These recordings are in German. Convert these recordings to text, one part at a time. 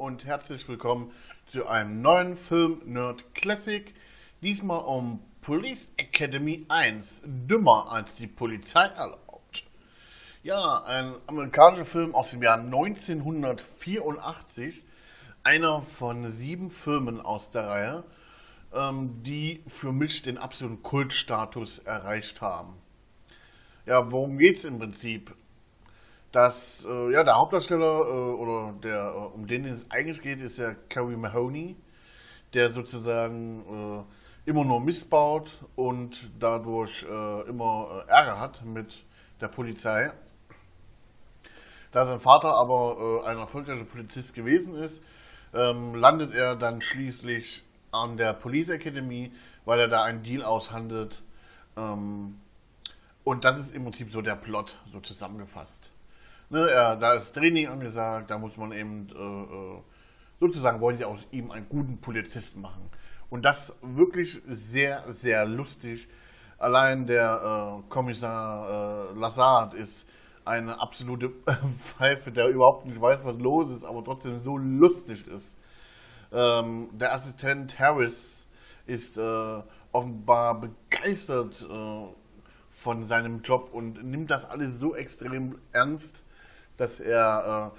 und herzlich willkommen zu einem neuen Film Nerd Classic. Diesmal um Police Academy 1, dümmer als die Polizei erlaubt. Ja, ein amerikanischer Film aus dem Jahr 1984, einer von sieben Filmen aus der Reihe, ähm, die für mich den absoluten Kultstatus erreicht haben. Ja, worum geht's im Prinzip? Dass äh, ja, der Hauptdarsteller äh, oder der, äh, um den es eigentlich geht, ist ja Carrie Mahoney, der sozusagen äh, immer nur missbaut und dadurch äh, immer äh, Ärger hat mit der Polizei. Da sein Vater aber ein erfolgreicher Polizist gewesen ist, ähm, landet er dann schließlich an der Police Academy, weil er da einen Deal aushandelt. Ähm, und das ist im Prinzip so der Plot, so zusammengefasst. Ne, ja, da ist Training angesagt, da muss man eben äh, äh, sozusagen wollen sie aus ihm einen guten Polizisten machen. Und das wirklich sehr, sehr lustig. Allein der äh, Kommissar äh, Lazard ist eine absolute Pfeife, der überhaupt nicht weiß, was los ist, aber trotzdem so lustig ist. Ähm, der Assistent Harris ist äh, offenbar begeistert äh, von seinem Job und nimmt das alles so extrem ernst, dass er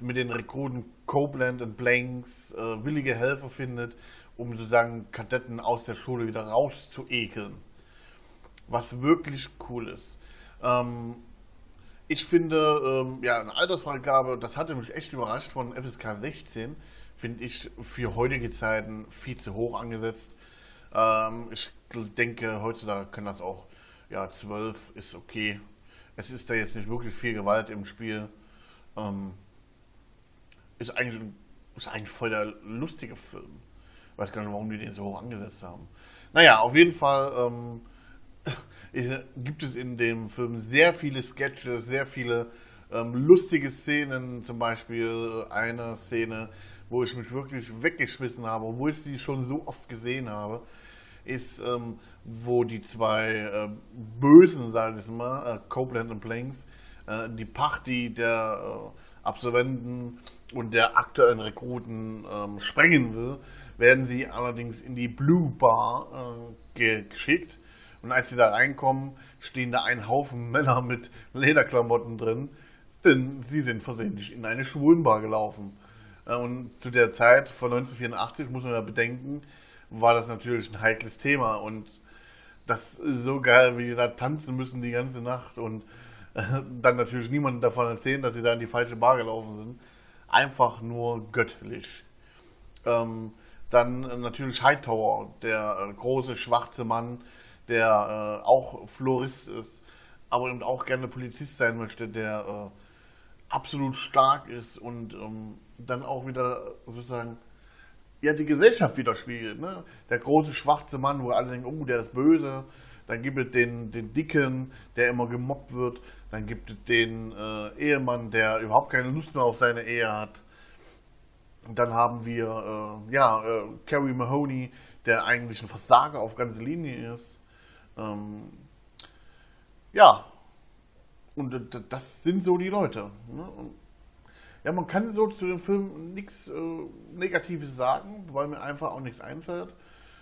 äh, mit den Rekruten Copeland und Blanks äh, willige Helfer findet, um sozusagen Kadetten aus der Schule wieder rauszuekeln. Was wirklich cool ist. Ähm, ich finde, ähm, ja, eine Altersfreigabe, das hatte mich echt überrascht von FSK 16, finde ich für heutige Zeiten viel zu hoch angesetzt. Ähm, ich denke, heutzutage kann das auch, ja, 12 ist okay. Es ist da jetzt nicht wirklich viel Gewalt im Spiel. Ähm, ist, eigentlich, ist eigentlich voll der lustige Film. Ich weiß gar nicht, warum die den so hoch angesetzt haben. Naja, auf jeden Fall ähm, gibt es in dem Film sehr viele Sketche, sehr viele ähm, lustige Szenen. Zum Beispiel eine Szene, wo ich mich wirklich weggeschmissen habe, obwohl ich sie schon so oft gesehen habe, ist, ähm, wo die zwei äh, Bösen, sage ich mal, äh, Copeland und Planks, äh, die Party der äh, Absolventen und der aktuellen Rekruten ähm, sprengen will, werden sie allerdings in die Blue Bar äh, geschickt. Und als sie da reinkommen, stehen da ein Haufen Männer mit Lederklamotten drin, denn sie sind versehentlich in eine Schwulenbar gelaufen. Äh, und zu der Zeit von 1984 muss man ja bedenken, war das natürlich ein heikles Thema und das ist so geil, wie die da tanzen müssen die ganze Nacht und dann natürlich niemandem davon erzählen, dass sie da in die falsche Bar gelaufen sind. Einfach nur göttlich. Ähm, dann natürlich Hightower, der äh, große schwarze Mann, der äh, auch Florist ist, aber eben auch gerne Polizist sein möchte, der äh, absolut stark ist und ähm, dann auch wieder sozusagen ja die Gesellschaft widerspiegelt. Ne? Der große schwarze Mann, wo alle denken, oh, der ist böse. Dann gibt es den, den Dicken, der immer gemobbt wird. Dann gibt es den äh, Ehemann, der überhaupt keine Lust mehr auf seine Ehe hat. Und dann haben wir äh, ja, äh, Carrie Mahoney, der eigentlich ein Versager auf ganze Linie ist. Ähm, ja, und das sind so die Leute. Ne? Ja, man kann so zu dem Film nichts äh, Negatives sagen, weil mir einfach auch nichts einfällt.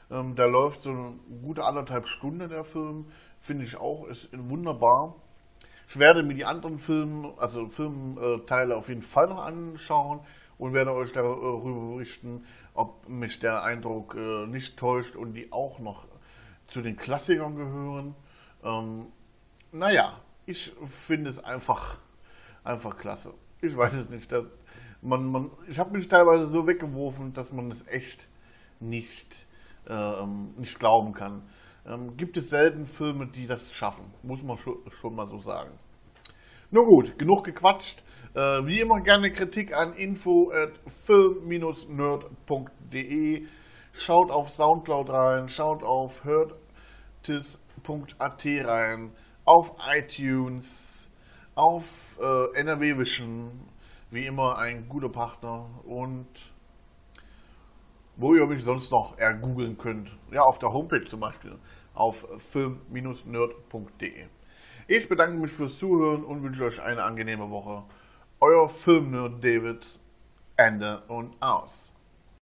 Ähm, der läuft so eine gute anderthalb Stunden, der Film. Finde ich auch, ist wunderbar. Ich werde mir die anderen Filme, also Filmteile auf jeden Fall noch anschauen und werde euch darüber berichten, ob mich der Eindruck äh, nicht täuscht und die auch noch zu den Klassikern gehören. Ähm, naja, ich finde es einfach, einfach klasse. Ich weiß es nicht. Man, man, ich habe mich teilweise so weggeworfen, dass man es echt nicht, äh, nicht glauben kann ähm, gibt es selten Filme, die das schaffen. Muss man schon, schon mal so sagen. Nur gut, genug gequatscht. Äh, wie immer gerne Kritik an info at film-nerd.de. Schaut auf Soundcloud rein, schaut auf hörtis.at rein, auf iTunes, auf äh, NRW Vision. Wie immer ein guter Partner und wo ihr mich sonst noch ergoogeln könnt. Ja, auf der Homepage zum Beispiel, auf film-nerd.de. Ich bedanke mich fürs Zuhören und wünsche euch eine angenehme Woche. Euer Filmnerd David. Ende und aus.